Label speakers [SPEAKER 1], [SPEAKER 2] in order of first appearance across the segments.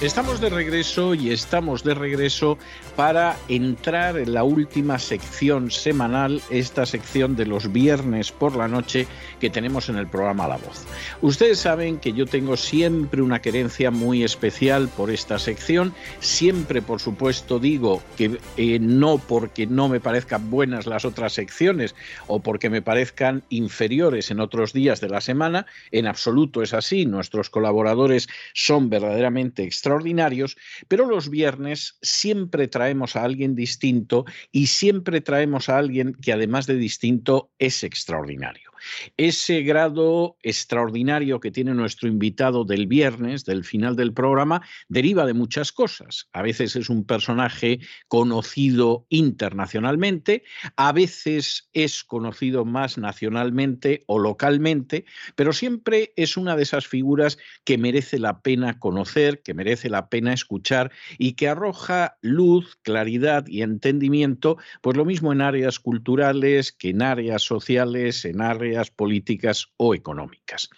[SPEAKER 1] Estamos de regreso y estamos de regreso para entrar en la última sección semanal, esta sección de los viernes por la noche que tenemos en el programa La Voz. Ustedes saben que yo tengo siempre una querencia muy especial por esta sección, siempre por supuesto digo que eh, no porque no me parezcan buenas las otras secciones o porque me parezcan inferiores en otros días de la semana, en absoluto es así, nuestros colaboradores son verdaderamente extraordinarios extraordinarios, pero los viernes siempre traemos a alguien distinto y siempre traemos a alguien que además de distinto es extraordinario. Ese grado extraordinario que tiene nuestro invitado del viernes, del final del programa, deriva de muchas cosas. A veces es un personaje conocido internacionalmente, a veces es conocido más nacionalmente o localmente, pero siempre es una de esas figuras que merece la pena conocer, que merece la pena escuchar y que arroja luz, claridad y entendimiento, pues lo mismo en áreas culturales que en áreas sociales, en áreas políticas o económicas.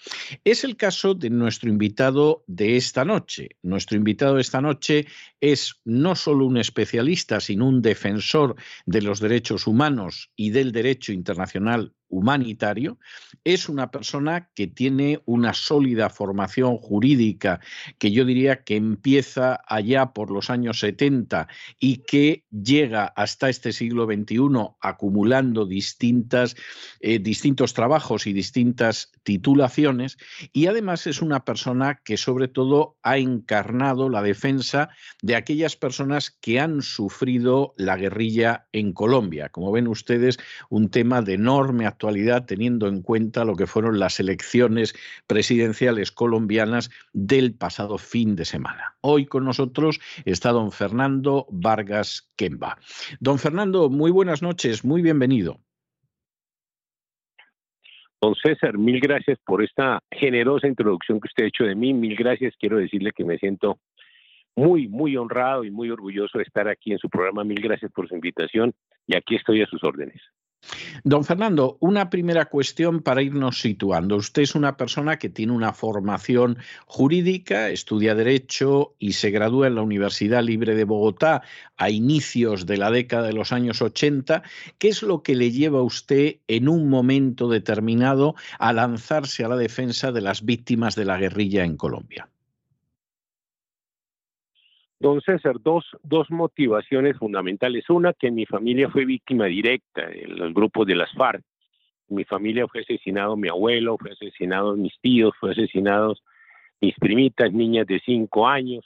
[SPEAKER 1] Es el caso de nuestro invitado de esta noche. Nuestro invitado de esta noche es no solo un especialista, sino un defensor de los derechos humanos y del derecho internacional humanitario, es una persona que tiene una sólida formación jurídica que yo diría que empieza allá por los años 70 y que llega hasta este siglo XXI acumulando distintas, eh, distintos trabajos y distintas titulaciones y además es una persona que sobre todo ha encarnado la defensa de aquellas personas que han sufrido la guerrilla en Colombia. Como ven ustedes, un tema de enorme actualidad teniendo en cuenta lo que fueron las elecciones presidenciales colombianas del pasado fin de semana. Hoy con nosotros está don Fernando Vargas Kemba. Don Fernando, muy buenas noches, muy bienvenido.
[SPEAKER 2] Don César, mil gracias por esta generosa introducción que usted ha hecho de mí. Mil gracias. Quiero decirle que me siento muy, muy honrado y muy orgulloso de estar aquí en su programa. Mil gracias por su invitación y aquí estoy a sus órdenes.
[SPEAKER 1] Don Fernando, una primera cuestión para irnos situando. Usted es una persona que tiene una formación jurídica, estudia Derecho y se gradúa en la Universidad Libre de Bogotá a inicios de la década de los años 80. ¿Qué es lo que le lleva a usted en un momento determinado a lanzarse a la defensa de las víctimas de la guerrilla en Colombia?
[SPEAKER 2] Don César, dos, dos motivaciones fundamentales. Una, que mi familia fue víctima directa en los grupos de las FARC. Mi familia fue asesinado mi abuelo, fue asesinado mis tíos, fue asesinados mis primitas, niñas de cinco años,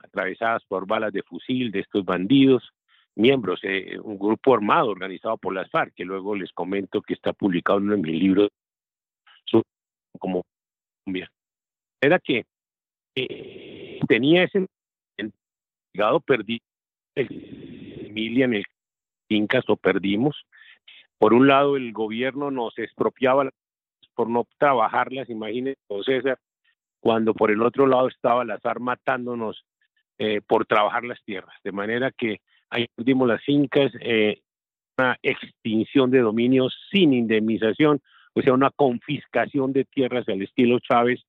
[SPEAKER 2] atravesadas por balas de fusil de estos bandidos, miembros, de un grupo armado organizado por las FARC, que luego les comento que está publicado en mi libro como era que eh, tenía ese perdí familia en el Incas o perdimos. Por un lado, el gobierno nos expropiaba por no trabajarlas, imagínense, César, cuando por el otro lado estaba la SAR matándonos eh, por trabajar las tierras. De manera que ahí perdimos las fincas, eh, una extinción de dominios sin indemnización, o sea, una confiscación de tierras al estilo Chávez.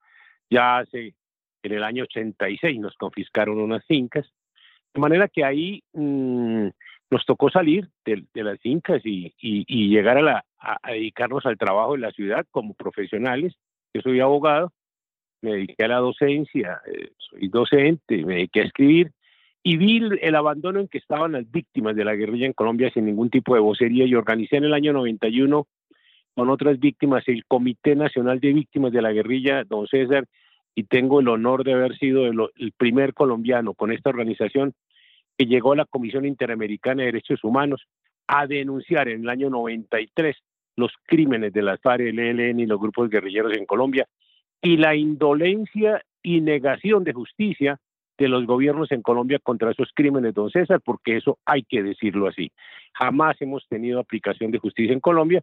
[SPEAKER 2] Ya hace, en el año 86 nos confiscaron unas fincas de manera que ahí mm, nos tocó salir de, las fincas y, llegar a, la, a, dedicarnos al trabajo en la ciudad como profesionales. Yo soy abogado, me dediqué a la docencia, eh, soy docente, me dediqué a escribir y vi el, abandono en que estaban las víctimas de la guerrilla en Colombia sin ningún tipo de vocería y organicé en el año 91 con otras víctimas el Comité Nacional de Víctimas de la Guerrilla, don César, y tengo el honor de haber sido el, primer colombiano con esta organización que llegó a la Comisión Interamericana de Derechos Humanos a denunciar en el año 93 los crímenes de las FARC, el ELN y los grupos guerrilleros en Colombia y la indolencia y negación de justicia de los gobiernos en Colombia contra esos crímenes, don César, porque eso hay que decirlo así. Jamás hemos tenido aplicación de justicia en Colombia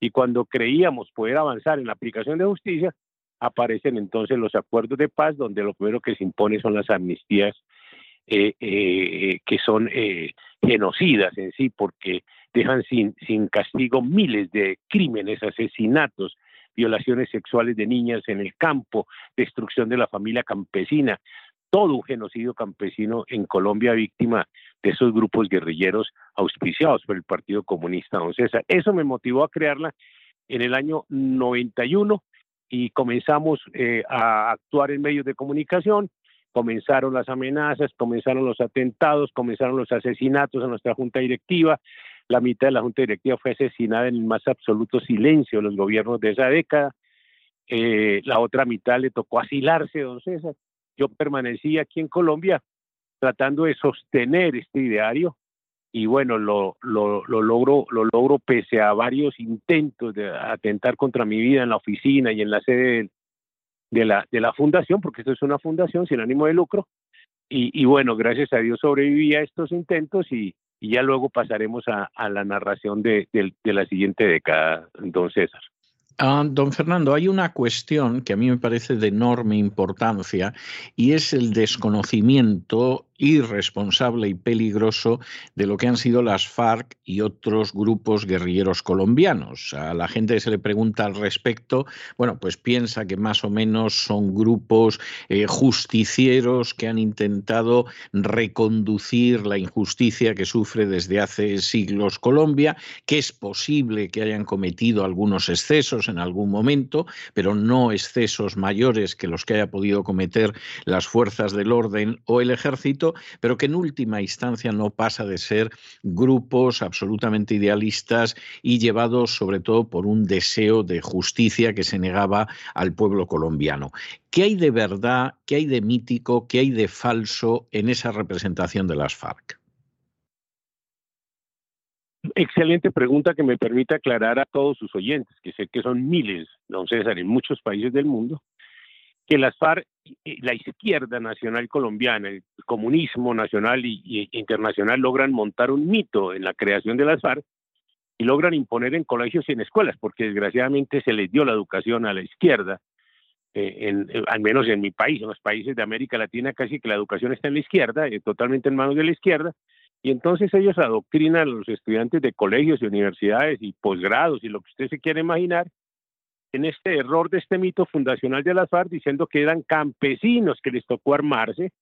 [SPEAKER 2] y cuando creíamos poder avanzar en la aplicación de justicia, aparecen entonces los acuerdos de paz, donde lo primero que se impone son las amnistías eh, eh, que son eh, genocidas en sí, porque dejan sin, sin castigo miles de crímenes, asesinatos, violaciones sexuales de niñas en el campo, destrucción de la familia campesina, todo un genocidio campesino en Colombia víctima de esos grupos guerrilleros auspiciados por el Partido Comunista Don César. Eso me motivó a crearla en el año 91 y comenzamos eh, a actuar en medios de comunicación, comenzaron las amenazas, comenzaron los atentados, comenzaron los asesinatos a nuestra junta directiva, la mitad de la junta directiva fue asesinada en el más absoluto silencio de los gobiernos de esa década, eh, la otra mitad le tocó asilarse, don César. Yo permanecí aquí en Colombia tratando de sostener este ideario y bueno, lo, lo, lo, logro, lo logro pese a varios intentos de atentar contra mi vida en la oficina y en la sede de, la, de la fundación, porque esto es una fundación sin ánimo de lucro. Y, bueno, gracias a Dios sobreviví a estos intentos y, ya luego pasaremos a, la narración de, de la siguiente década, don César.
[SPEAKER 1] Ah, don Fernando, hay una cuestión que a mí me parece de enorme importancia y es el desconocimiento irresponsable y peligroso de lo que han sido las FARC y otros grupos guerrilleros colombianos. A la gente que se le pregunta al respecto, bueno, pues piensa que más o menos son grupos eh, justicieros que han intentado reconducir la injusticia que sufre desde hace siglos Colombia, que es posible que hayan cometido algunos excesos en algún momento, pero no excesos mayores que los que haya podido cometer las fuerzas del orden o el ejército, pero que en última instancia no pasa de ser grupos absolutamente idealistas y llevados sobre todo por un deseo de justicia que se negaba al pueblo colombiano. ¿Qué hay de verdad, qué hay de mítico, qué hay de falso en esa representación de las FARC?
[SPEAKER 2] Excelente pregunta que me permite aclarar a todos sus oyentes, que sé que son miles, don César, en muchos países del mundo, que las FARC, la izquierda nacional colombiana, el comunismo nacional e internacional logran montar un mito en la creación de las FARC y logran imponer en colegios y en escuelas, porque desgraciadamente se les dio la educación a la izquierda, eh, al menos en mi país, en los países de América Latina, casi que la educación está en la izquierda, eh, totalmente en manos de la izquierda, y entonces ellos adoctrinan a los estudiantes de colegios y universidades y posgrados y lo que usted se quiere imaginar en este error de este mito fundacional de las FARC diciendo que eran campesinos que les tocó armarse,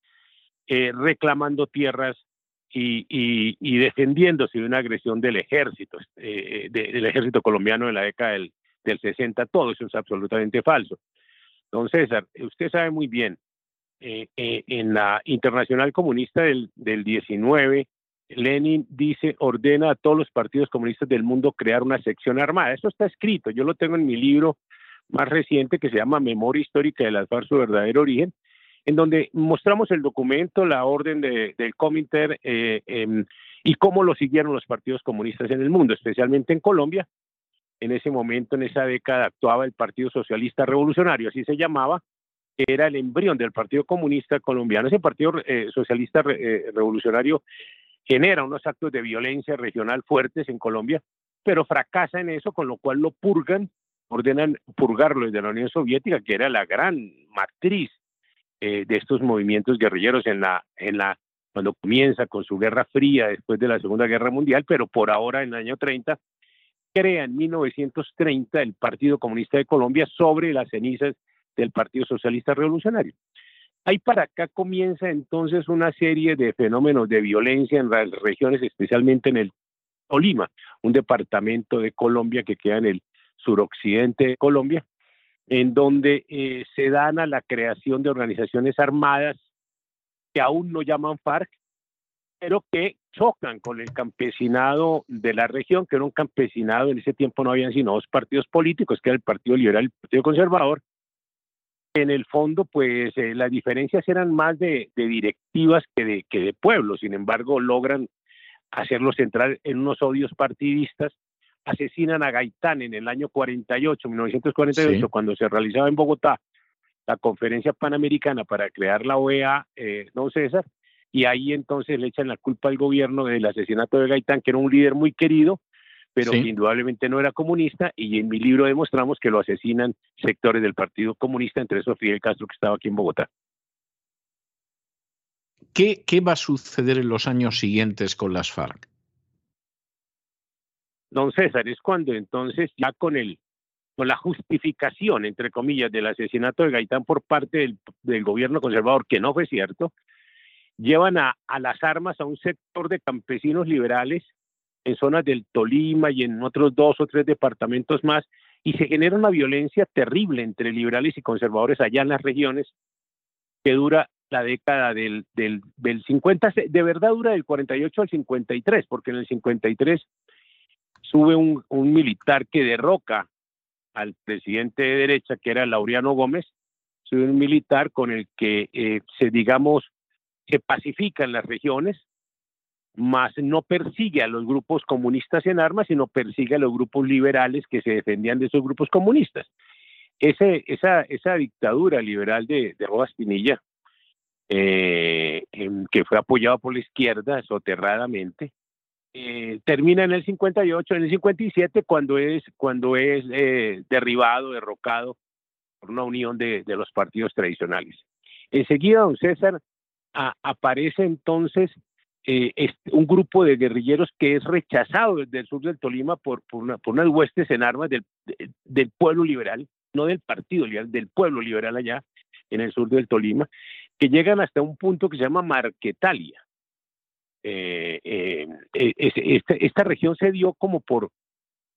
[SPEAKER 2] eh, reclamando tierras y, y, defendiéndose de una agresión del ejército, eh, del ejército colombiano en la década del, del 60. Todo eso es absolutamente falso. Don César, usted sabe muy bien, eh, en la Internacional Comunista del, del 19, Lenin dice, ordena a todos los partidos comunistas del mundo crear una sección armada. Eso está escrito, yo lo tengo en mi libro más reciente que se llama Memoria Histórica de las su verdadero origen, en donde mostramos el documento, la orden de, del Cominter eh, em, y cómo lo siguieron los partidos comunistas en el mundo, especialmente en Colombia. En ese momento, en esa década, actuaba el Partido Socialista Revolucionario, así se llamaba, era el embrión del Partido Comunista Colombiano. Ese Partido eh, Socialista eh, Revolucionario genera unos actos de violencia regional fuertes en Colombia, pero fracasa en eso, con lo cual lo purgan, ordenan purgarlo desde la Unión Soviética, que era la gran matriz eh, de estos movimientos guerrilleros en la, en la, cuando comienza con su guerra fría después de la Segunda Guerra Mundial, pero por ahora en el año 30 crea en 1930 el Partido Comunista de Colombia sobre las cenizas del Partido Socialista Revolucionario. Ahí para acá comienza entonces una serie de fenómenos de violencia en las regiones, especialmente en el Tolima, un departamento de Colombia que queda en el suroccidente de Colombia, en donde eh, se dan a la creación de organizaciones armadas que aún no llaman FARC, pero que chocan con el campesinado de la región, que era un campesinado, en ese tiempo no habían sino dos partidos políticos, que era el Partido Liberal y el Partido Conservador, en el fondo, pues eh, las diferencias eran más de, directivas que de, que de pueblo, sin embargo, logran hacerlos entrar en unos odios partidistas, asesinan a Gaitán en el año 48, 1948, cuando se realizaba en Bogotá la conferencia panamericana para crear la OEA, eh, don César, y ahí entonces le echan la culpa al gobierno del asesinato de Gaitán, que era un líder muy querido, pero que indudablemente no era comunista, y en mi libro demostramos que lo asesinan sectores del Partido Comunista, entre esos Fidel Castro, que estaba aquí en Bogotá.
[SPEAKER 1] ¿Qué, ¿Qué va a suceder en los años siguientes con las FARC?
[SPEAKER 2] Don César, es cuando entonces ya con el con la justificación, entre comillas, del asesinato de Gaitán por parte del, del gobierno conservador, que no fue cierto, llevan a, a, las armas a un sector de campesinos liberales en zonas del Tolima y en otros dos o tres departamentos más, y se genera una violencia terrible entre liberales y conservadores allá en las regiones que dura la década del, del, del 50, de verdad dura del 48 al 53, porque en el 53 sube un, un militar que derroca al presidente de derecha, que era Laureano Gómez, sube un militar con el que eh, se, digamos, se pacifican las regiones, más no persigue a los grupos comunistas en armas, sino persigue a los grupos liberales que se defendían de esos grupos comunistas. Ese, esa, esa dictadura liberal de, de Rojas Pinilla, eh, que fue apoyada por la izquierda soterradamente, eh, termina en el 58, en el 57, cuando es, cuando es eh, derribado, derrocado por una unión de, de los partidos tradicionales. Enseguida, don César, aparece entonces eh, un grupo de guerrilleros que es rechazado desde el sur del Tolima por, por, unas huestes en armas del, del pueblo liberal, no del partido liberal, del pueblo liberal allá en el sur del Tolima, que llegan hasta un punto que se llama Marquetalia. Eh, eh, esta, región se dio como por,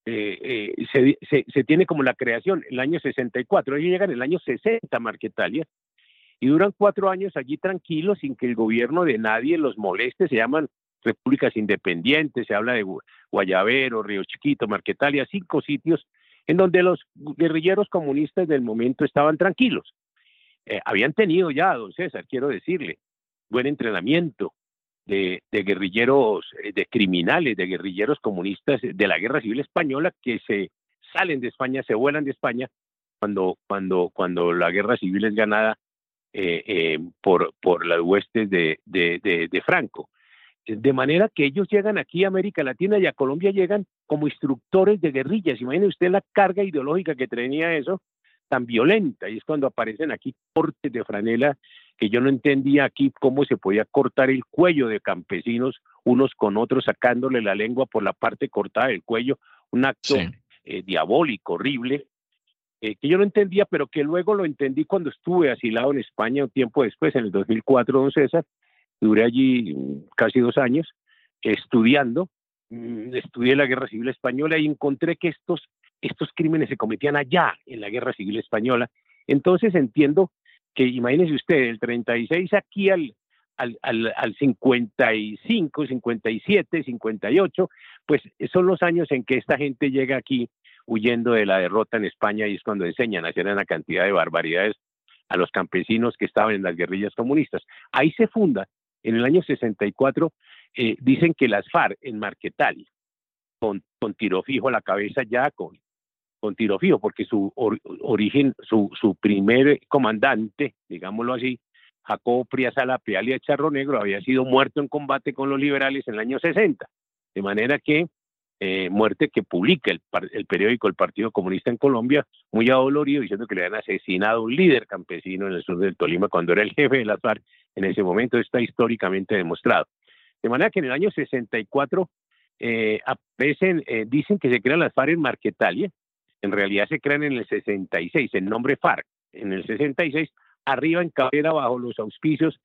[SPEAKER 2] se, se, se, tiene como la creación el año 64, ellos llegan en el año 60 Marquetalia, y duran cuatro años allí tranquilos sin que el gobierno de nadie los moleste, se llaman repúblicas independientes, se habla de Guayabero, Río Chiquito, Marquetalia, cinco sitios en donde los guerrilleros comunistas del momento estaban tranquilos. Eh, habían tenido ya, don César, quiero decirle, buen entrenamiento de, de, guerrilleros, eh, de criminales, de guerrilleros comunistas de la Guerra Civil Española que se salen de España, se vuelan de España cuando, cuando, cuando la guerra civil es ganada eh, eh, por, por las huestes de, de, de, Franco. De manera que ellos llegan aquí a América Latina y a Colombia llegan como instructores de guerrillas. Imagine usted la carga ideológica que tenía eso, tan violenta. Y es cuando aparecen aquí cortes de franela que yo no entendía aquí cómo se podía cortar el cuello de campesinos unos con otros, sacándole la lengua por la parte cortada del cuello. Un acto eh, diabólico, horrible, eh, que yo no entendía, pero que luego lo entendí cuando estuve asilado en España un tiempo después, en el 2004, don César. Duré allí mm, casi dos años estudiando, mm, estudié la Guerra Civil Española y encontré que estos, estos crímenes se cometían allá, en la Guerra Civil Española. Entonces entiendo que, imagínese usted, el 36 aquí al, al, al, al 55, 57, 58, pues son los años en que esta gente llega aquí huyendo de la derrota en España y es cuando enseñan a hacer una cantidad de barbaridades a los campesinos que estaban en las guerrillas comunistas. Ahí se funda, en el año 64, eh, dicen que las FARC en Marquetal, con, con tiro fijo a la cabeza ya, con, con tiro fijo, porque su origen, su, su primer comandante, digámoslo así, Jacobo Priazala Pealia Charro Negro, había sido muerto en combate con los liberales en el año 60. De manera que eh, muerte que publica el, periódico El Partido Comunista en Colombia, muy adolorido, diciendo que le habían asesinado a un líder campesino en el sur del Tolima cuando era el jefe de las FARC. En ese momento está históricamente demostrado. De manera que en el año 64 eh, aparecen, eh, dicen que se crean las FARC en Marquetalia, en realidad se crean en el 66, el nombre FARC, en el 66, arriba en Cabrera, bajo los auspicios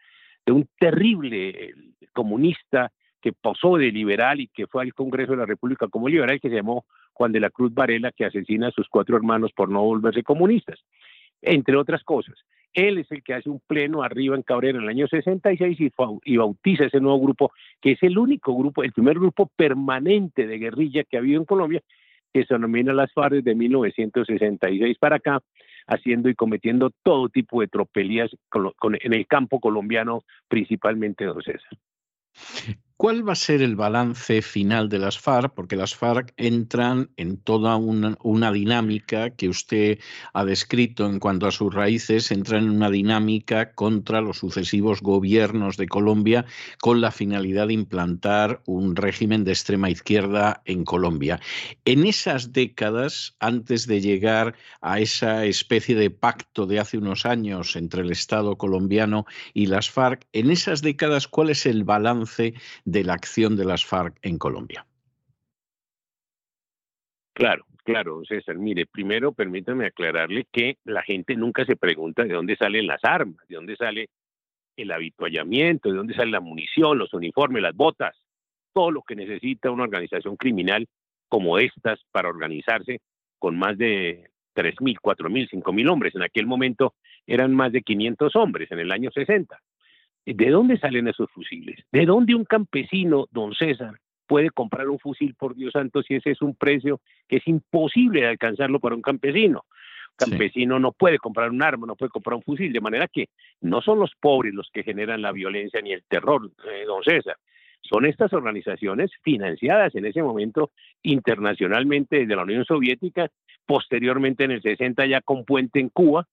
[SPEAKER 2] de un terrible comunista que posó de liberal y que fue al Congreso de la República como liberal, que se llamó Juan de la Cruz Varela, que asesina a sus cuatro hermanos por no volverse comunistas, entre otras cosas. Él es el que hace un pleno arriba en Cabrera en el año 66 y, y bautiza ese nuevo grupo, que es el único grupo, el primer grupo permanente de guerrilla que ha habido en Colombia, que se denomina las FARC de 1966 para acá, haciendo y cometiendo todo tipo de tropelías en el campo colombiano, principalmente, don César.
[SPEAKER 1] ¿Cuál va a ser el balance final de las FARC? Porque las FARC entran en toda una, dinámica que usted ha descrito en cuanto a sus raíces, entran en una dinámica contra los sucesivos gobiernos de Colombia con la finalidad de implantar un régimen de extrema izquierda en Colombia. En esas décadas, antes de llegar a esa especie de pacto de hace unos años entre el Estado colombiano y las FARC, en esas décadas, ¿cuál es el balance? De la acción de las FARC en Colombia.
[SPEAKER 2] Claro, claro, César. Mire, primero permítame aclararle que la gente nunca se pregunta de dónde salen las armas, de dónde sale el habituallamiento, de dónde sale la munición, los uniformes, las botas, todo lo que necesita una organización criminal como estas para organizarse con más de 3.000, 4.000, 5.000 hombres. En aquel momento eran más de 500 hombres en el año 60. ¿De dónde salen esos fusiles? ¿De dónde un campesino, don César, puede comprar un fusil, por Dios santo, si ese es un precio que es imposible de alcanzarlo para un campesino? campesino no puede comprar un arma, no puede comprar un fusil, de manera que no son los pobres los que generan la violencia ni el terror, eh, don César. Son estas organizaciones financiadas en ese momento internacionalmente desde la Unión Soviética, posteriormente en el 60 ya con puente en Cuba,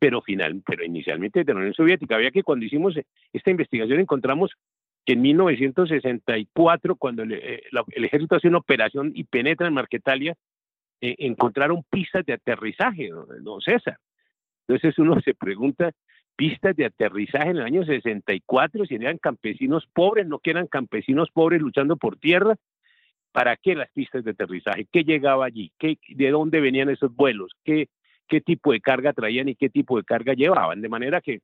[SPEAKER 2] pero final, pero inicialmente de la Unión Soviética. Había que cuando hicimos esta investigación encontramos que en 1964, cuando eh, el, ejército hace una operación y penetra en Marquetalia, eh, encontraron pistas de aterrizaje, don César. Entonces uno se pregunta, pistas de aterrizaje en el año 64, si eran campesinos pobres, no que eran campesinos pobres luchando por tierra, ¿para qué las pistas de aterrizaje? ¿Qué llegaba allí? ¿Qué, ¿De dónde venían esos vuelos? ¿Qué, ¿Qué tipo de carga traían y qué tipo de carga llevaban? De manera que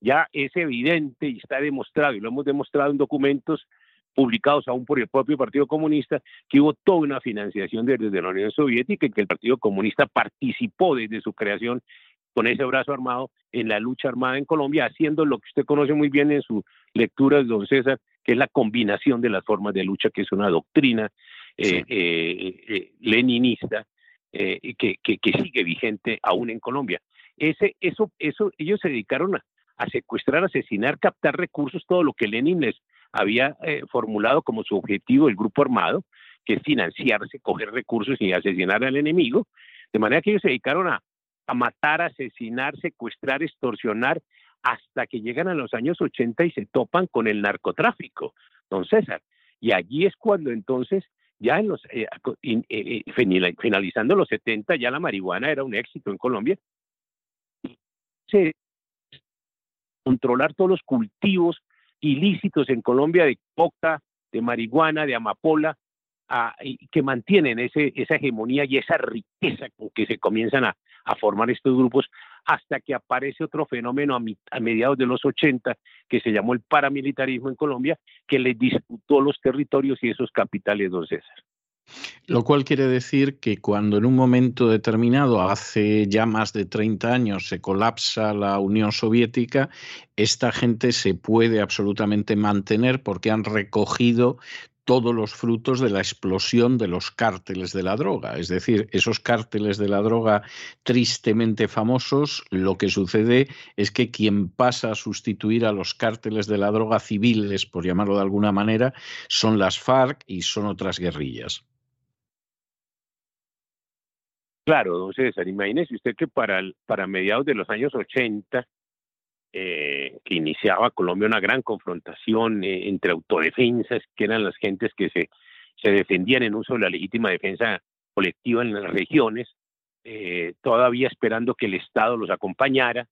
[SPEAKER 2] ya es evidente y está demostrado, y lo hemos demostrado en documentos publicados aún por el propio Partido Comunista, que hubo toda una financiación desde la Unión Soviética y que el Partido Comunista participó desde su creación con ese brazo armado en la lucha armada en Colombia, haciendo lo que usted conoce muy bien en su lectura, don César, que es la combinación de las formas de lucha, que es una doctrina eh, eh, eh, leninista que, que, sigue vigente aún en Colombia. Ese, eso, eso, ellos se dedicaron a, a secuestrar, asesinar, captar recursos, todo lo que Lenin les había eh, formulado como su objetivo el grupo armado, que es financiarse, coger recursos y asesinar al enemigo, de manera que ellos se dedicaron a, a matar, asesinar, secuestrar, extorsionar, hasta que llegan a los años 80 y se topan con el narcotráfico, don César. Y allí es cuando entonces, ya en los, eh, eh, finalizando los 70, ya la marihuana era un éxito en Colombia, se controlar todos los cultivos ilícitos en Colombia de coca, de marihuana, de amapola, que mantienen ese, esa hegemonía y esa riqueza con que se comienzan a, formar estos grupos hasta que aparece otro fenómeno a, mediados de los 80 que se llamó el paramilitarismo en Colombia, que le disputó los territorios y esos capitales, don César.
[SPEAKER 1] Lo cual quiere decir que cuando en un momento determinado, hace ya más de 30 años, se colapsa la Unión Soviética, esta gente se puede absolutamente mantener porque han recogido todos los frutos de la explosión de los cárteles de la droga. Es decir, esos cárteles de la droga tristemente famosos, lo que sucede es que quien pasa a sustituir a los cárteles de la droga civiles, por llamarlo de alguna manera, son las FARC y son otras guerrillas.
[SPEAKER 2] Claro, don César, imagínese usted que para, para mediados de los años 80, eh, que iniciaba Colombia una gran confrontación eh, entre autodefensas, que eran las gentes que se, se defendían en uso de la legítima defensa colectiva en las regiones, eh, todavía esperando que el Estado los acompañara,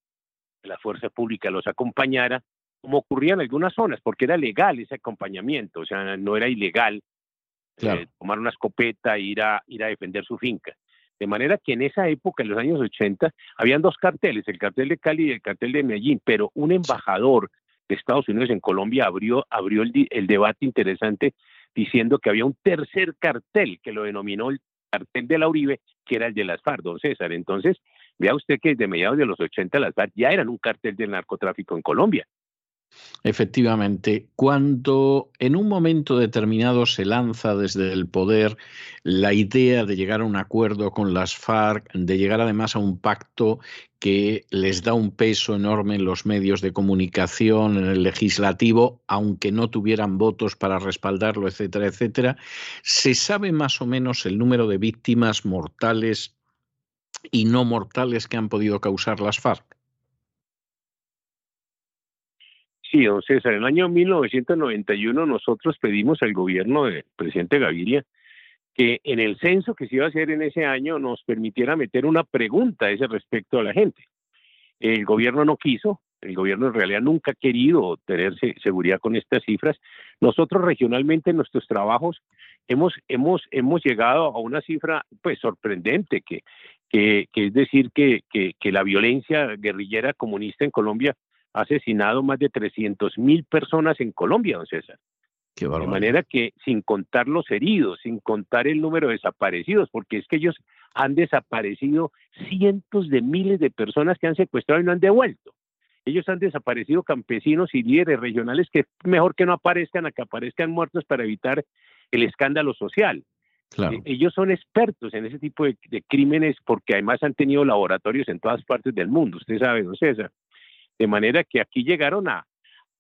[SPEAKER 2] que la fuerza pública los acompañara, como ocurría en algunas zonas, porque era legal ese acompañamiento, o sea, no era ilegal tomar una escopeta e ir a, ir a defender su finca. De manera que en esa época, en los años 80, habían dos carteles, el cartel de Cali y el cartel de Medellín, pero un embajador de Estados Unidos en Colombia abrió, abrió el, el debate interesante diciendo que había un tercer cartel que lo denominó el cartel de la Uribe, que era el de las FARC, don César. Entonces, vea usted que desde mediados de los 80 las FARC ya eran un cartel del narcotráfico en Colombia.
[SPEAKER 1] Efectivamente, cuando en un momento determinado se lanza desde el poder la idea de llegar a un acuerdo con las FARC, de llegar además a un pacto que les da un peso enorme en los medios de comunicación, en el legislativo, aunque no tuvieran votos para respaldarlo, etcétera, etcétera, ¿se sabe más o menos el número de víctimas mortales y no mortales que han podido causar las FARC?
[SPEAKER 2] Sí, don César, en el año 1991 nosotros pedimos al gobierno del presidente Gaviria que en el censo que se iba a hacer en ese año nos permitiera meter una pregunta a ese respecto a la gente. El gobierno no quiso, el gobierno en realidad nunca ha querido tener seguridad con estas cifras. Nosotros regionalmente en nuestros trabajos hemos, hemos, hemos llegado a una cifra pues sorprendente, que, que, es decir, que, que la violencia guerrillera comunista en Colombia ha asesinado más de 300 mil personas en Colombia, don César. de manera que sin contar los heridos, sin contar el número de desaparecidos, porque es que ellos han desaparecido cientos de miles de personas que han secuestrado y no han devuelto. Ellos han desaparecido campesinos y líderes regionales que mejor que no aparezcan a que aparezcan muertos para evitar el escándalo social. Claro. E, ellos son expertos en ese tipo de, de, crímenes porque además han tenido laboratorios en todas partes del mundo, usted sabe, don César. De manera que aquí llegaron a,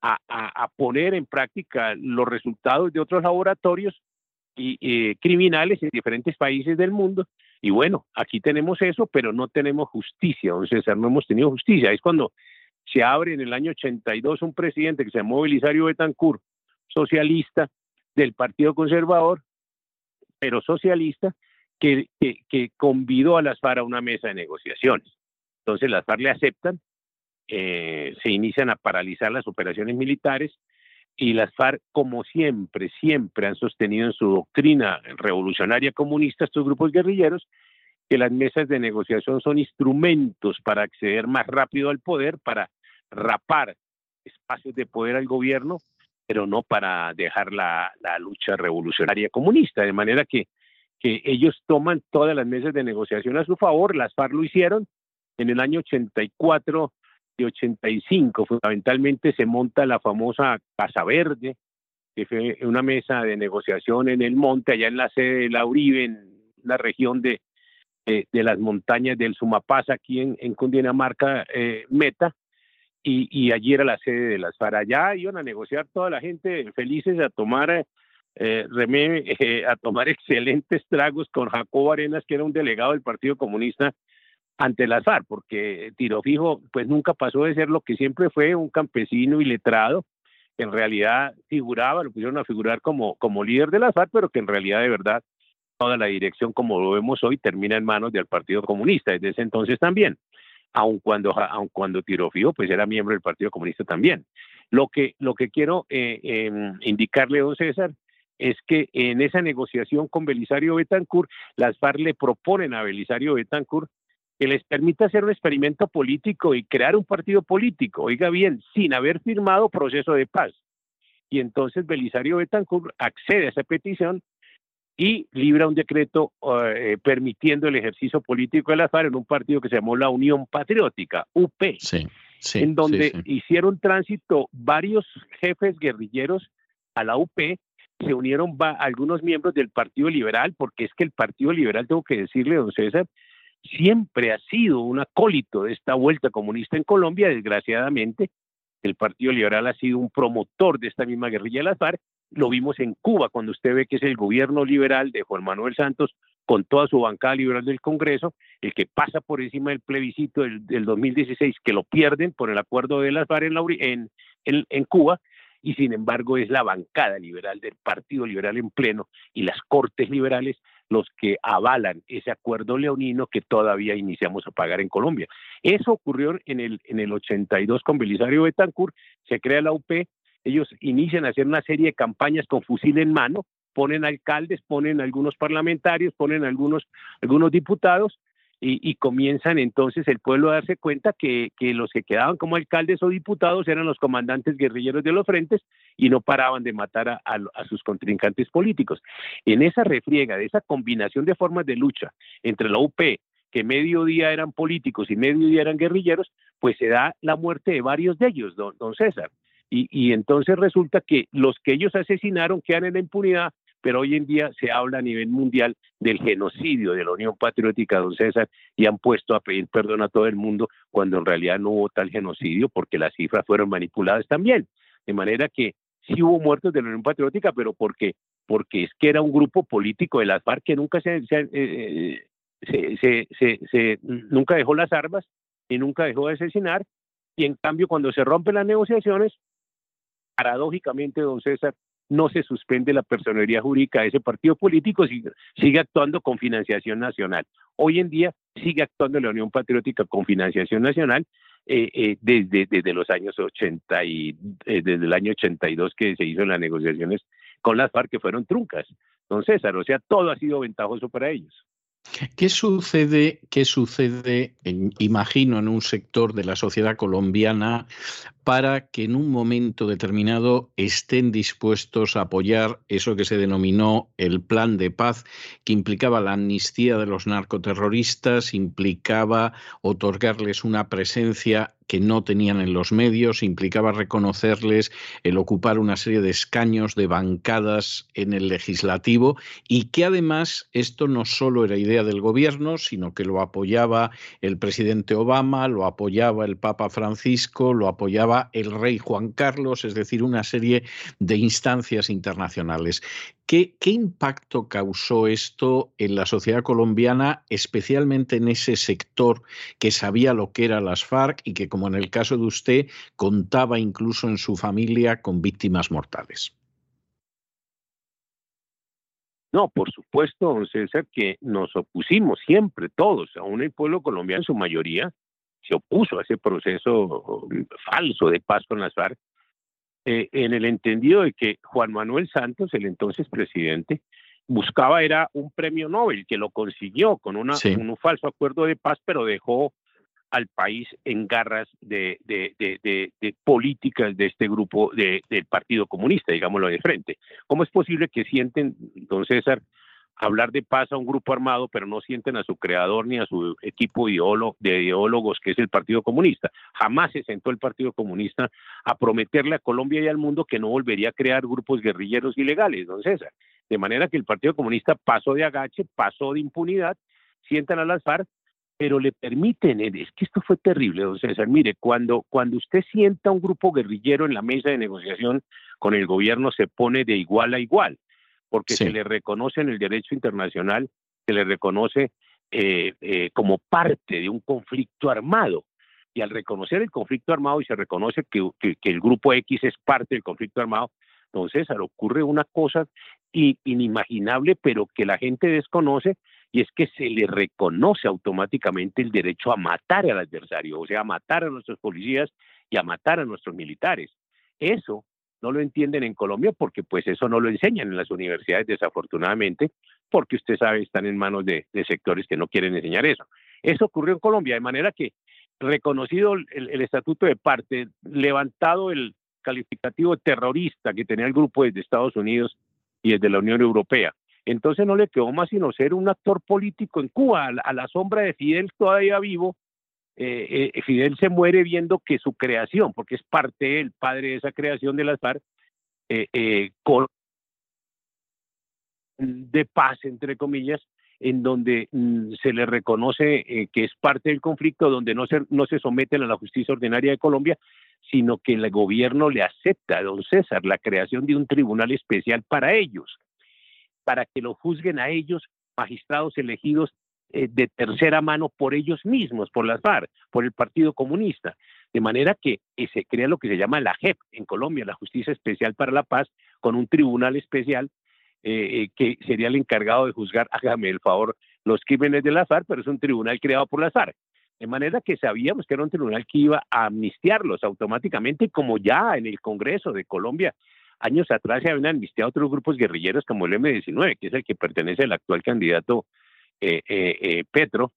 [SPEAKER 2] a, poner en práctica los resultados de otros laboratorios criminales en diferentes países del mundo. Y bueno, aquí tenemos eso, pero no tenemos justicia, don no hemos tenido justicia. Es cuando se abre en el año 82 un presidente que se llamó Belisario Betancourt, socialista del Partido Conservador, pero socialista, que, que, que convidó a las FARC a una mesa de negociaciones. Entonces las FARC le aceptan eh, se inician a paralizar las operaciones militares y las FARC, como siempre, siempre han sostenido en su doctrina revolucionaria comunista estos grupos guerrilleros, que las mesas de negociación son instrumentos para acceder más rápido al poder, para rapar espacios de poder al gobierno, pero no para dejar la, lucha revolucionaria comunista. De manera que, que ellos toman todas las mesas de negociación a su favor, las FARC lo hicieron. En el año 84 y 85 fundamentalmente se monta la famosa Casa Verde, que fue una mesa de negociación en el monte, allá en la sede de la en la región de, de, las montañas del Sumapaz, aquí en, en Cundinamarca, eh, Meta, y, allí era la sede de las FARC. Allá iban a negociar toda la gente felices a tomar, eh, eh, a tomar excelentes tragos con Jacobo Arenas, que era un delegado del Partido Comunista ante las FARC, porque Tiro Fijo pues nunca pasó de ser lo que siempre fue un campesino y en realidad figuraba, lo pusieron a figurar como, como líder de las FARC, pero que en realidad de verdad toda la dirección como lo vemos hoy termina en manos del Partido Comunista, desde ese entonces también, aun cuando, aun cuando Tirofío pues era miembro del Partido Comunista también. Lo que, lo que quiero eh, em, indicarle, don César, es que en esa negociación con Belisario Betancourt, las FARC le proponen a Belisario Betancourt que les permita hacer un experimento político y crear un partido político, oiga bien, sin haber firmado proceso de paz. Y entonces Belisario Betancourt accede a esa petición y libra un decreto eh, permitiendo el ejercicio político de la FARC en un partido que se llamó la Unión Patriótica, UP, en donde hicieron tránsito varios jefes guerrilleros a la UP, se unieron algunos miembros del Partido Liberal, porque es que el Partido Liberal, tengo que decirle, don César, siempre ha sido un acólito de esta vuelta comunista en Colombia, desgraciadamente, el Partido Liberal ha sido un promotor de esta misma guerrilla de las FARC. Lo vimos en Cuba, cuando usted ve que es el gobierno liberal de Juan Manuel Santos, con toda su bancada liberal del Congreso, el que pasa por encima del plebiscito del, 2016, que lo pierden por el acuerdo de las FARC en, en, en Cuba, y sin embargo es la bancada liberal del Partido Liberal en pleno y las cortes liberales los que avalan ese acuerdo leonino que todavía iniciamos a pagar en Colombia. Eso ocurrió en el, en el 82 con Belisario Betancourt, se crea la UP, ellos inician a hacer una serie de campañas con fusil en mano, ponen alcaldes, ponen algunos parlamentarios, ponen algunos, algunos diputados y, comienzan entonces el pueblo a darse cuenta que, los que quedaban como alcaldes o diputados eran los comandantes guerrilleros de los frentes y no paraban de matar a, a, sus contrincantes políticos. En esa refriega, de esa combinación de formas de lucha entre la UP, que medio día eran políticos y medio día eran guerrilleros, pues se da la muerte de varios de ellos, don, don César. Y, y, entonces resulta que los que ellos asesinaron quedan en la impunidad pero hoy en día se habla a nivel mundial del genocidio de la Unión Patriótica, don César, y han puesto a pedir perdón a todo el mundo cuando en realidad no hubo tal genocidio porque las cifras fueron manipuladas también. De manera que sí hubo muertos de la Unión Patriótica, pero porque, porque es que era un grupo político de las FARC que nunca se, eh, se, nunca dejó las armas y nunca dejó de asesinar, y en cambio cuando se rompen las negociaciones, paradójicamente, don César, no se suspende la personería jurídica de ese partido político, sigue, sigue, actuando con financiación nacional. Hoy en día sigue actuando la Unión Patriótica con financiación nacional eh, eh, desde, desde los años 80 y eh, desde el año 82 que se hizo las negociaciones con las FARC que fueron truncas. Don César, o sea, todo ha sido ventajoso para ellos.
[SPEAKER 1] ¿Qué sucede, qué sucede imagino, en un sector de la sociedad colombiana para que en un momento determinado estén dispuestos a apoyar eso que se denominó el plan de paz, que implicaba la amnistía de los narcoterroristas, implicaba otorgarles una presencia que no tenían en los medios, implicaba reconocerles el ocupar una serie de escaños de bancadas en el legislativo y que además esto no solo era idea del gobierno, sino que lo apoyaba el presidente Obama, lo apoyaba el Papa Francisco, lo apoyaba el rey Juan Carlos, es decir, una serie de instancias internacionales. ¿Qué, ¿Qué, impacto causó esto en la sociedad colombiana, especialmente en ese sector que sabía lo que eran las FARC y que, como en el caso de usted, contaba incluso en su familia con víctimas mortales?
[SPEAKER 2] No, por supuesto, don César, que nos opusimos siempre, todos, aún el pueblo colombiano en su mayoría, se opuso a ese proceso falso de paz con las FARC, eh, en el entendido de que Juan Manuel Santos, el entonces presidente, buscaba era un premio Nobel, que lo consiguió con una, un falso acuerdo de paz, pero dejó al país en garras de, de, de, políticas de este grupo del Partido Comunista, digámoslo de frente. ¿Cómo es posible que sienten, don César, hablar de paz a un grupo armado, pero no sienten a su creador ni a su equipo de ideólogos, que es el Partido Comunista. Jamás se sentó el Partido Comunista a prometerle a Colombia y al mundo que no volvería a crear grupos guerrilleros ilegales, don César. De manera que el Partido Comunista pasó de agache, pasó de impunidad, sientan a las FARC, pero le permiten, es que esto fue terrible, don César, mire, cuando, cuando usted sienta un grupo guerrillero en la mesa de negociación con el gobierno, se pone de igual a igual porque se le reconoce en el derecho internacional, se le reconoce eh, eh, como parte de un conflicto armado. Y al reconocer el conflicto armado y se reconoce que, el grupo X es parte del conflicto armado, entonces ocurre una cosa inimaginable, pero que la gente desconoce, y es que se le reconoce automáticamente el derecho a matar al adversario, o sea, a matar a nuestros policías y a matar a nuestros militares. Eso no lo entienden en Colombia porque pues eso no lo enseñan en las universidades desafortunadamente, porque usted sabe, están en manos de, sectores que no quieren enseñar eso. Eso ocurrió en Colombia, de manera que reconocido el, estatuto de parte, levantado el calificativo terrorista que tenía el grupo desde Estados Unidos y desde la Unión Europea. Entonces no le quedó más sino ser un actor político en Cuba, a la sombra de Fidel todavía vivo, eh, eh, Fidel se muere viendo que su creación, porque es parte, el padre de esa creación de las FARC, eh, de paz, entre comillas, en donde mm, se le reconoce que es parte del conflicto, donde no se, no se someten a la justicia ordinaria de Colombia, sino que el gobierno le acepta a don César la creación de un tribunal especial para ellos, para que lo juzguen a ellos, magistrados elegidos eh, de tercera mano por ellos mismos, por las FARC, por el Partido Comunista. De manera que eh, se crea lo que se llama la JEP en Colombia, la Justicia Especial para la Paz, con un tribunal especial eh, que sería el encargado de juzgar, hágame el favor, los crímenes de las FARC, pero es un tribunal creado por las FARC. De manera que sabíamos que era un tribunal que iba a amnistiarlos automáticamente, como ya en el Congreso de Colombia años atrás se habían amnistiado otros grupos guerrilleros como el M-19, que es el que pertenece al actual candidato eh, eh, eh, Petro,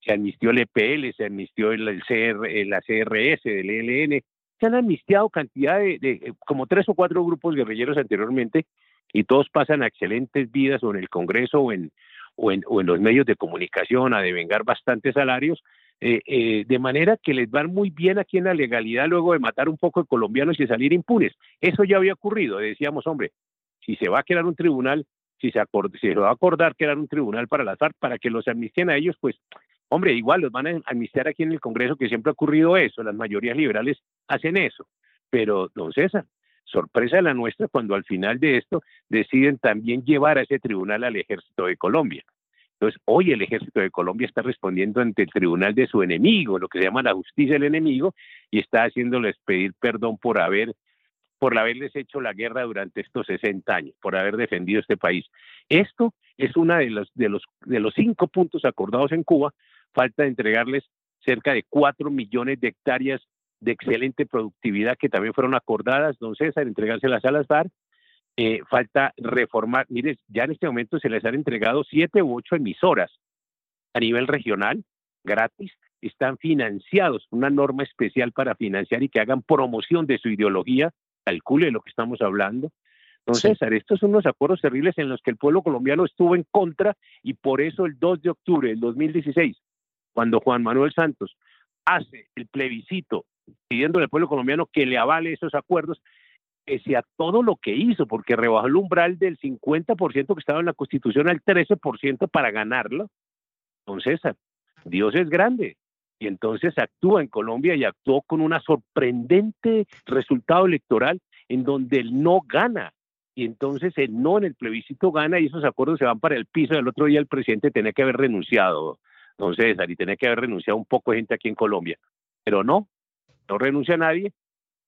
[SPEAKER 2] se amnistió el EPL, se amnistió el, CR, la CRS del ELN, se han amnistiado cantidad de, como tres o cuatro grupos guerrilleros anteriormente y todos pasan a excelentes vidas o en el Congreso o en, o en, o en los medios de comunicación a devengar bastantes salarios, de manera que les van muy bien aquí en la legalidad luego de matar un poco de colombianos y salir impunes. Eso ya había ocurrido, decíamos, hombre, si se va a crear un tribunal si se, se va a acordar que era un tribunal para las FARC, para que los amnistien a ellos, pues, hombre, igual los van a amnistiar aquí en el Congreso, que siempre ha ocurrido eso, las mayorías liberales hacen eso. Pero, don César, sorpresa la nuestra cuando al final de esto deciden también llevar a ese tribunal al ejército de Colombia. Entonces, hoy el ejército de Colombia está respondiendo ante el tribunal de su enemigo, lo que se llama la justicia del enemigo, y está haciéndoles pedir perdón por haber por haberles hecho la guerra durante estos 60 años, por haber defendido este país. Esto es uno de los, de, los, de los cinco puntos acordados en Cuba. Falta entregarles cerca de cuatro millones de hectáreas de excelente productividad que también fueron acordadas, don César, entregárselas a las FARC. Eh, falta reformar, mire, ya en este momento se les han entregado siete u ocho emisoras a nivel regional, gratis, están financiados, una norma especial para financiar y que hagan promoción de su ideología calcule lo que estamos hablando. Entonces, César, estos son unos acuerdos terribles en los que el pueblo colombiano estuvo en contra y por eso el 2 de octubre del 2016, cuando Juan Manuel Santos hace el plebiscito pidiendo al pueblo colombiano que le avale esos acuerdos, pese a todo lo que hizo, porque rebajó el umbral del 50% que estaba en la Constitución al 13% para ganarlo. Entonces, César, Dios es grande y entonces actúa en Colombia y actuó con un sorprendente resultado electoral en donde el no gana. Y entonces el no en el plebiscito gana y esos acuerdos se van para el piso. El otro día el presidente tenía que haber renunciado, don César, y tenía que haber renunciado un poco de gente aquí en Colombia. Pero no, no renuncia nadie.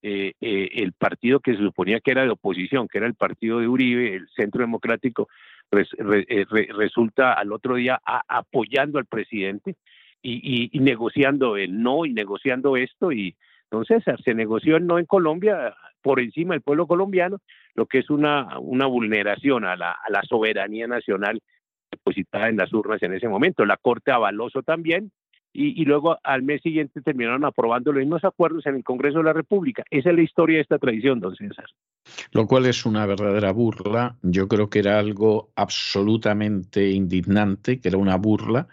[SPEAKER 2] Eh, eh, el partido que se suponía que era de oposición, que era el partido de Uribe, el Centro Democrático, eh, resulta al otro día apoyando al presidente y, negociando el no y negociando esto y entonces se negoció el no en Colombia por encima del pueblo colombiano, lo que es una, una vulneración a la, a la soberanía nacional depositada en las urnas en ese momento. La Corte avaló eso también y, luego al mes siguiente terminaron aprobando los mismos acuerdos en el Congreso de la República. Esa es la historia de esta tradición, don César.
[SPEAKER 1] Lo cual es una verdadera burla. Yo creo que era algo absolutamente indignante, que era una burla,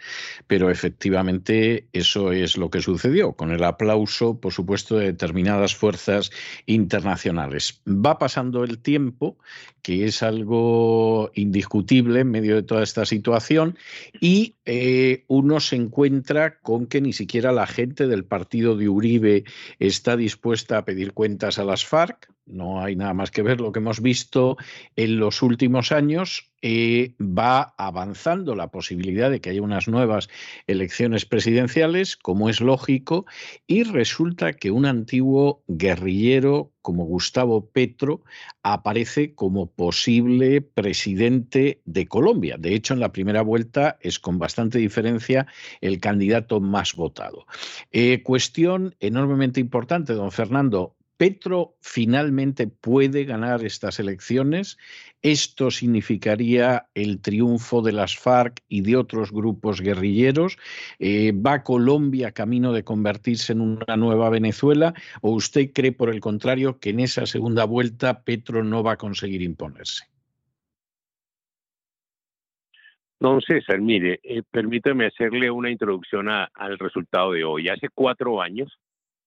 [SPEAKER 1] pero efectivamente eso es lo que sucedió, con el aplauso, por supuesto, de determinadas fuerzas internacionales. Va pasando el tiempo, que es algo indiscutible en medio de toda esta situación, y eh, uno se encuentra con que ni siquiera la gente del partido de Uribe está dispuesta a pedir cuentas a las FARC. No hay nada más que ver lo que hemos visto en los últimos años. Eh, va avanzando la posibilidad de que haya unas nuevas elecciones presidenciales, como es lógico, y resulta que un antiguo guerrillero como Gustavo Petro aparece como posible presidente de Colombia. De hecho, en la primera vuelta es con bastante diferencia el candidato más votado. Eh, cuestión enormemente importante, don Fernando. Petro finalmente puede ganar estas elecciones. Esto significaría el triunfo de las FARC y de otros grupos guerrilleros. Eh, ¿Va Colombia camino de convertirse en una nueva Venezuela? ¿O usted cree, por el contrario, que en esa segunda vuelta Petro no va a conseguir imponerse?
[SPEAKER 2] Don César, mire, eh, permítame hacerle una introducción al resultado de hoy. Hace cuatro años,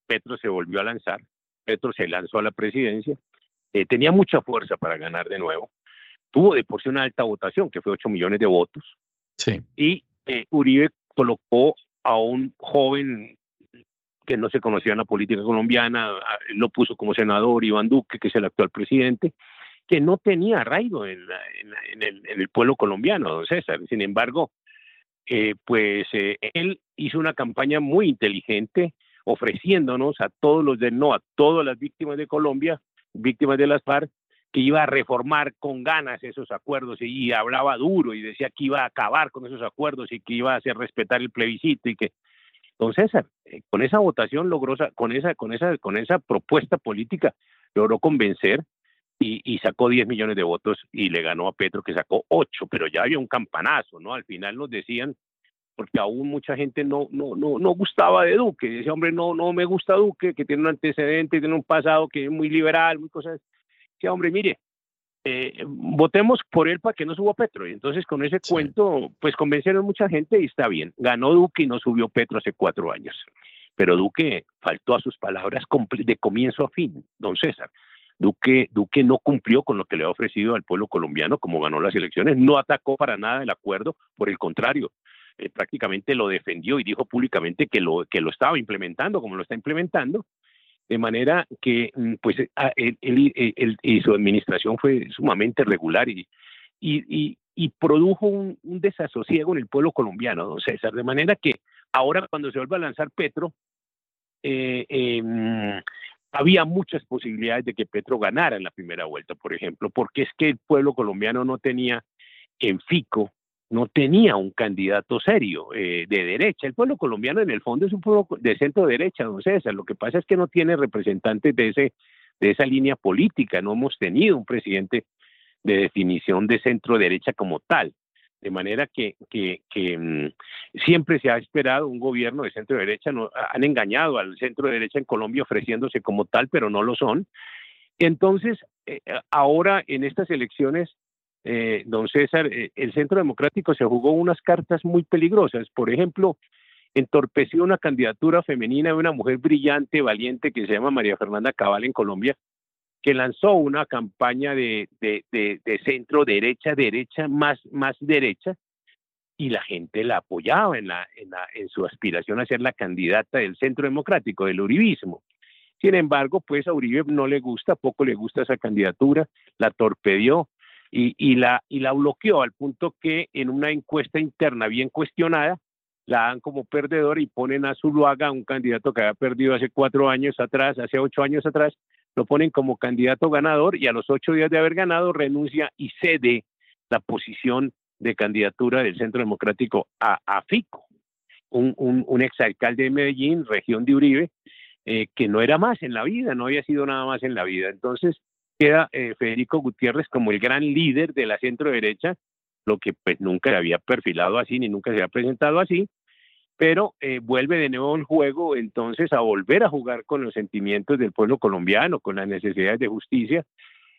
[SPEAKER 2] Petro se volvió a lanzar Petro se lanzó a la presidencia, eh, tenía mucha fuerza para ganar de nuevo, tuvo de por sí una alta votación, que fue 8 millones de votos,
[SPEAKER 1] sí.
[SPEAKER 2] y eh, Uribe colocó a un joven que no se conocía en la política colombiana, lo puso como senador, Iván Duque, que es el actual presidente, que no tenía arraigo en, el, pueblo colombiano, don César. Sin embargo, eh, pues él hizo una campaña muy inteligente, ofreciéndonos a todos los de no, a todas las víctimas de Colombia, víctimas de las FARC, que iba a reformar con ganas esos acuerdos y hablaba duro y decía que iba a acabar con esos acuerdos y que iba a hacer respetar el plebiscito y que don César eh, con esa votación logró con esa con esa con esa propuesta política logró convencer y, y, sacó 10 millones de votos y le ganó a Petro que sacó 8, pero ya había un campanazo, ¿no? Al final nos decían porque aún mucha gente no, no, no, no gustaba de Duque. Ese hombre no, no me gusta Duque, que tiene un antecedente, tiene un pasado que es muy liberal, muy cosas. Ese hombre, mire, eh, votemos por él para que no suba Petro. Y entonces con ese cuento, pues convencieron mucha gente y está bien. Ganó Duque y no subió Petro hace cuatro años. Pero Duque faltó a sus palabras de comienzo a fin, don César. Duque, Duque no cumplió con lo que le ha ofrecido al pueblo colombiano como ganó las elecciones, no atacó para nada el acuerdo, por el contrario, eh, prácticamente lo defendió y dijo públicamente que lo, que lo estaba implementando como lo está implementando, de manera que mm, pues eh, ah, él, y su administración fue sumamente regular y, y, produjo un, desasosiego en el pueblo colombiano, don César, de manera que ahora cuando se vuelva a lanzar Petro, eh, em, había muchas posibilidades de que Petro ganara en la primera vuelta, por ejemplo, porque es que el pueblo colombiano no tenía en Fico no tenía un candidato serio eh, de derecha. El pueblo colombiano en el fondo es un pueblo de centro derecha, don César. Lo que pasa es que no tiene representantes de ese de esa línea política. No hemos tenido un presidente de definición de centro derecha como tal. De manera que, mm, siempre se ha esperado un gobierno de centro derecha. No, han engañado al centro derecha en Colombia ofreciéndose como tal, pero no lo son. Entonces, eh, ahora en estas elecciones eh, don César, eh, el Centro Democrático se jugó unas cartas muy peligrosas. Por ejemplo, entorpeció una candidatura femenina de una mujer brillante, valiente, que se llama María Fernanda Cabal en Colombia, que lanzó una campaña de, centro derecha, derecha, más, más derecha, y la gente la apoyaba en, la, en, la, en su aspiración a ser la candidata del Centro Democrático, del Uribismo. Sin embargo, pues a Uribe no le gusta, poco le gusta esa candidatura, la torpedió, y, la, y la bloqueó al punto que en una encuesta interna bien cuestionada la dan como perdedor y ponen a Zuluaga, un candidato que había perdido hace cuatro años atrás, hace ocho años atrás, lo ponen como candidato ganador y a los ocho días de haber ganado renuncia y cede la posición de candidatura del Centro Democrático a, a Fico. un, un, exalcalde de Medellín, región de Uribe, eh, que no era más en la vida, no había sido nada más en la vida. Entonces queda eh, Federico Gutiérrez como el gran líder de la centro derecha, lo que pues nunca se había perfilado así ni nunca se había presentado así, pero eh, vuelve de nuevo el juego entonces a volver a jugar con los sentimientos del pueblo colombiano, con las necesidades de justicia,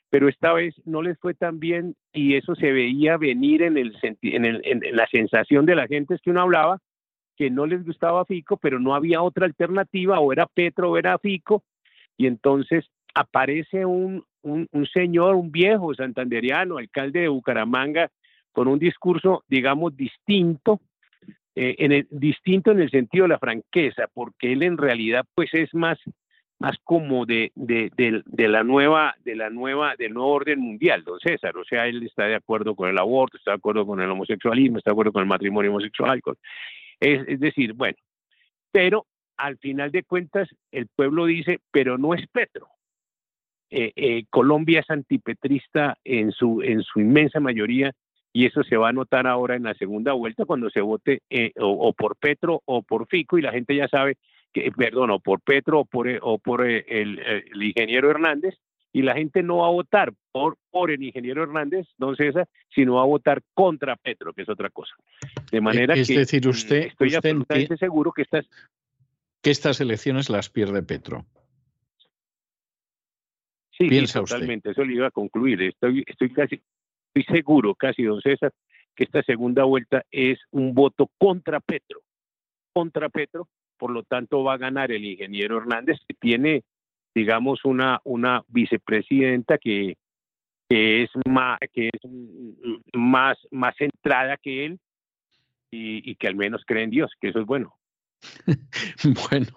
[SPEAKER 2] pero esta vez no les fue tan bien y eso se veía venir en, el, en, en la sensación de la gente es que uno hablaba que no les gustaba Fico, pero no había otra alternativa, o era Petro o era Fico, y entonces aparece un, un, señor, un viejo santanderiano, alcalde de Bucaramanga, con un discurso, digamos, distinto, eh, en distinto en el sentido de la franqueza, porque él en realidad pues es más más como de, de, de, la nueva, de la nueva, del nuevo orden mundial, don César. O sea, él está de acuerdo con el aborto, está de acuerdo con el homosexualismo, está de acuerdo con el matrimonio homosexual. es decir, bueno, pero al final de cuentas el pueblo dice, pero no es Petro. Eh, eh, Colombia es antipetrista en su, en su inmensa mayoría y eso se va a notar ahora en la segunda vuelta cuando se vote eh, o, por Petro o por Fico y la gente ya sabe perdón, o por Petro o por, o por eh, el, el, ingeniero Hernández, y la gente no va a votar por, por el ingeniero Hernández, don César, sino va a votar contra Petro, que es otra cosa. De manera
[SPEAKER 1] es
[SPEAKER 2] que
[SPEAKER 1] decir, usted,
[SPEAKER 2] estoy
[SPEAKER 1] usted
[SPEAKER 2] absolutamente seguro que estas...
[SPEAKER 1] que estas elecciones las pierde Petro.
[SPEAKER 2] Sí, Piensa totalmente, eso le iba a concluir. Estoy, estoy casi, estoy seguro, casi, don César, que esta segunda vuelta es un voto contra Petro, contra Petro, por lo tanto va a ganar el ingeniero Hernández, que tiene, digamos, una, una vicepresidenta que, que es más, que es más, más centrada que él y, y que al menos cree en Dios, que eso es bueno.
[SPEAKER 1] Bueno,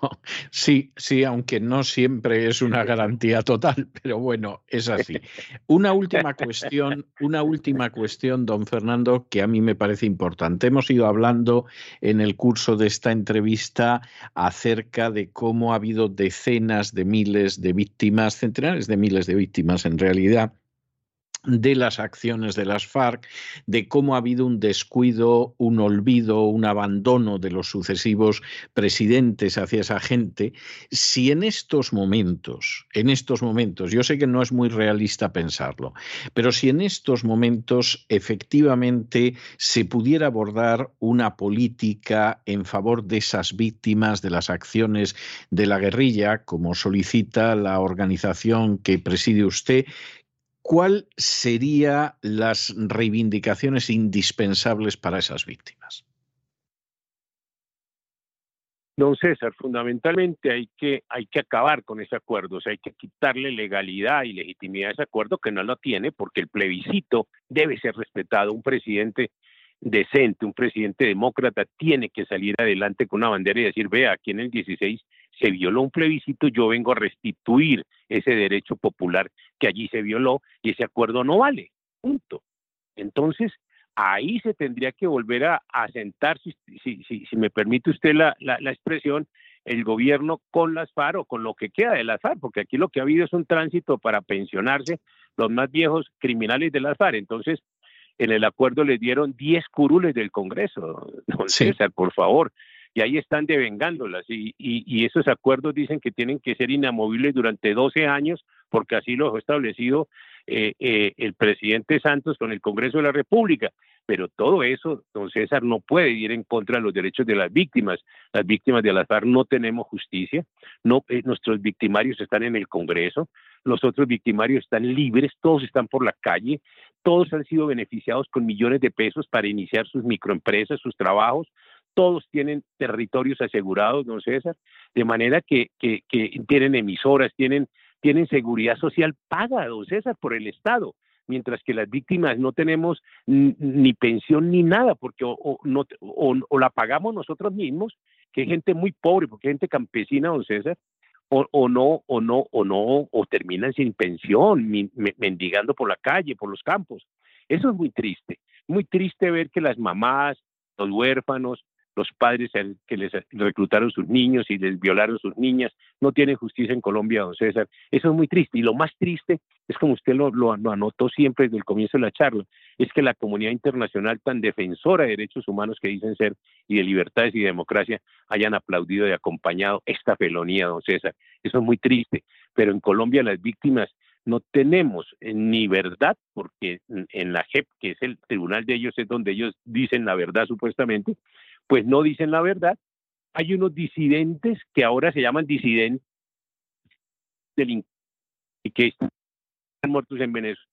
[SPEAKER 1] sí, sí, aunque no siempre es una garantía total, pero bueno, es así. Una última cuestión, una última cuestión, don Fernando, que a mí me parece importante. Hemos ido hablando en el curso de esta entrevista acerca de cómo ha habido decenas de miles de víctimas, centenares de miles de víctimas en realidad de las acciones de las FARC, de cómo ha habido un descuido, un olvido, un abandono de los sucesivos presidentes hacia esa gente, si en estos momentos, en estos momentos, yo sé que no es muy realista pensarlo, pero si en estos momentos efectivamente se pudiera abordar una política en favor de esas víctimas de las acciones de la guerrilla, como solicita la organización que preside usted, ¿cuál serían las reivindicaciones indispensables para esas víctimas?
[SPEAKER 2] Don César, fundamentalmente hay que, hay que acabar con ese acuerdo, o sea, hay que quitarle legalidad y legitimidad a ese acuerdo que no lo tiene porque el plebiscito debe ser respetado. Un presidente decente, un presidente demócrata tiene que salir adelante con una bandera y decir, vea, aquí en el 16 se violó un plebiscito, yo vengo a restituir ese derecho popular que allí se violó y ese acuerdo no vale. Punto. Entonces, ahí se tendría que volver a, sentar, si, si, si, me permite usted la, la, expresión, el gobierno con las FARC o con lo que queda de las FARC, porque aquí lo que ha habido es un tránsito para pensionarse los más viejos criminales de las FARC. Entonces, en el acuerdo les dieron 10 curules del Congreso. Don César, por favor, y ahí están devengándolas. Y, y, esos acuerdos dicen que tienen que ser inamovibles durante 12 años, porque así lo ha establecido eh, eh, el presidente Santos con el Congreso de la República. Pero todo eso, don César, no puede ir en contra de los derechos de las víctimas. Las víctimas de Alazar no tenemos justicia, eh, nuestros victimarios están en el Congreso, los otros victimarios están libres, todos están por la calle, todos han sido beneficiados con millones de pesos para iniciar sus microempresas, sus trabajos, todos tienen territorios asegurados, don César, de manera que, que, tienen emisoras, tienen, tienen seguridad social paga, don César, por el Estado, mientras que las víctimas no tenemos ni pensión ni nada, porque o, la pagamos nosotros mismos, que hay gente muy pobre, porque hay gente campesina, don César, o, no, o no, o no, o terminan sin pensión, mendigando por la calle, por los campos. Eso es muy triste, muy triste ver que las mamás, los huérfanos, los padres que les reclutaron sus niños y les violaron sus niñas, no tienen justicia en Colombia, don César. Eso es muy triste. Y lo más triste es como usted lo, lo, anotó siempre desde el comienzo de la charla, es que la comunidad internacional tan defensora de derechos humanos que dicen ser y de libertades y democracia hayan aplaudido y acompañado esta felonía, don César. Eso es muy triste, pero en Colombia las víctimas no tenemos ni verdad, porque en la JEP, que es el tribunal de ellos, es donde ellos dicen la verdad supuestamente, pues no dicen la verdad. Hay unos disidentes que ahora se llaman disidentes y que están muertos en Venezuela.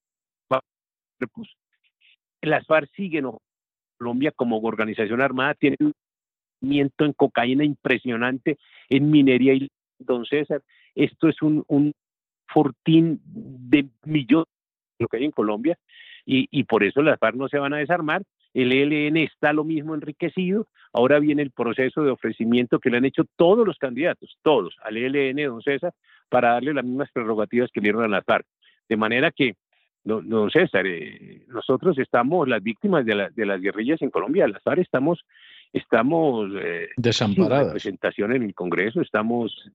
[SPEAKER 2] Las FARC siguen Colombia como organización armada, tiene un movimiento en cocaína impresionante, en minería y don César. Esto es un, fortín de millones lo que hay en Colombia y, y por eso las FARC no se van a desarmar. El ELN está lo mismo enriquecido. Ahora viene el proceso de ofrecimiento que le han hecho todos los candidatos, todos, al ELN, don César, para darle las mismas prerrogativas que le dieron a las FARC. De manera que, don, César, eh, nosotros estamos, las víctimas de, de las guerrillas en Colombia, las FARC, estamos, estamos
[SPEAKER 1] eh, desamparadas.
[SPEAKER 2] representación en el Congreso, estamos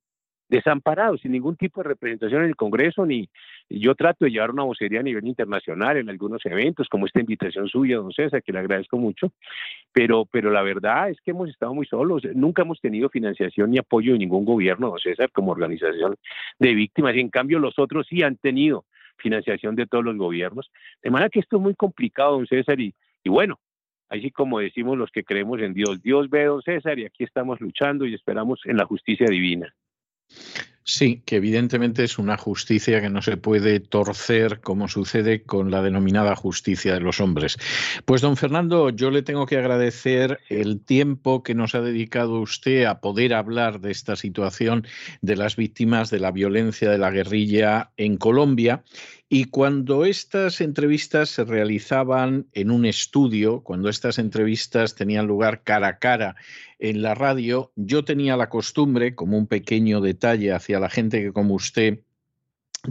[SPEAKER 2] desamparados, sin ningún tipo de representación en el Congreso, ni yo trato de llevar una vocería a nivel internacional en algunos eventos, como esta invitación suya, don César, que le agradezco mucho, pero, pero la verdad es que hemos estado muy solos, nunca hemos tenido financiación ni apoyo de ningún gobierno, don César, como organización de víctimas, y en cambio los otros sí han tenido financiación de todos los gobiernos, de manera que esto es muy complicado, don César, y, y bueno, así como decimos los que creemos en Dios, Dios ve, don César, y aquí estamos luchando y esperamos en la justicia divina.
[SPEAKER 1] Sí, que evidentemente es una justicia que no se puede torcer como sucede con la denominada justicia de los hombres. Pues don Fernando, yo le tengo que agradecer el tiempo que nos ha dedicado usted a poder hablar de esta situación de las víctimas de la violencia de la guerrilla en Colombia y cuando estas entrevistas se realizaban en un estudio, cuando estas entrevistas tenían lugar cara a cara en la radio, yo tenía la costumbre, como un pequeño detalle hacia la gente que como usted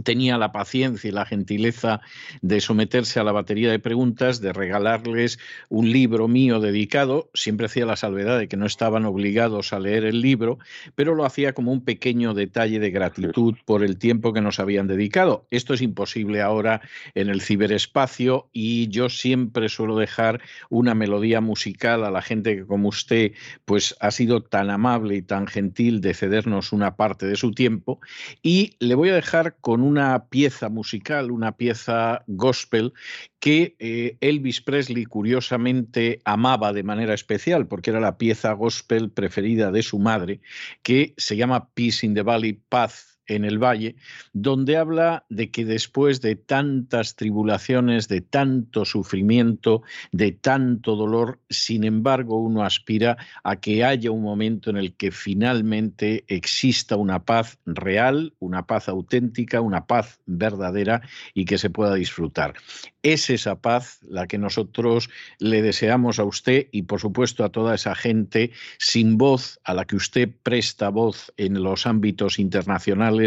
[SPEAKER 1] tenía la paciencia y la gentileza de someterse a la batería de preguntas, de regalarles un libro mío dedicado. Siempre hacía la salvedad de que no estaban obligados a leer el libro, pero lo hacía como un pequeño detalle de gratitud por el tiempo que nos habían dedicado. Esto es imposible ahora en el ciberespacio y yo siempre suelo dejar una melodía musical a la gente que como usted pues ha sido tan amable y tan gentil de cedernos una parte de su tiempo y le voy a dejar con una pieza musical, una pieza gospel que eh, Elvis Presley curiosamente amaba de manera especial porque era la pieza gospel preferida de su madre, que se llama Peace in the Valley, Paz en el Valle, donde habla de que después de tantas tribulaciones, de tanto sufrimiento, de tanto dolor, sin embargo uno aspira a que haya un momento en el que finalmente exista una paz real, una paz auténtica, una paz verdadera y que se pueda disfrutar. Es esa paz la que nosotros le deseamos a usted y por supuesto a toda esa gente sin voz a la que usted presta voz en los ámbitos internacionales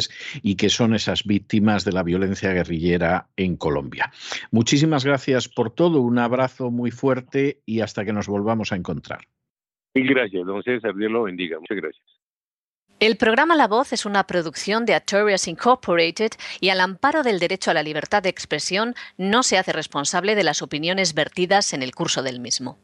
[SPEAKER 1] y que son esas víctimas de la violencia guerrillera en Colombia. Muchísimas gracias por todo, un abrazo muy fuerte y hasta que nos volvamos a encontrar.
[SPEAKER 2] Mil gracias, don César, Dios lo bendiga. Muchas gracias.
[SPEAKER 3] El programa La Voz es una producción de Artorias Incorporated y al amparo del derecho a la libertad de expresión no se hace responsable de las opiniones vertidas en el curso del mismo.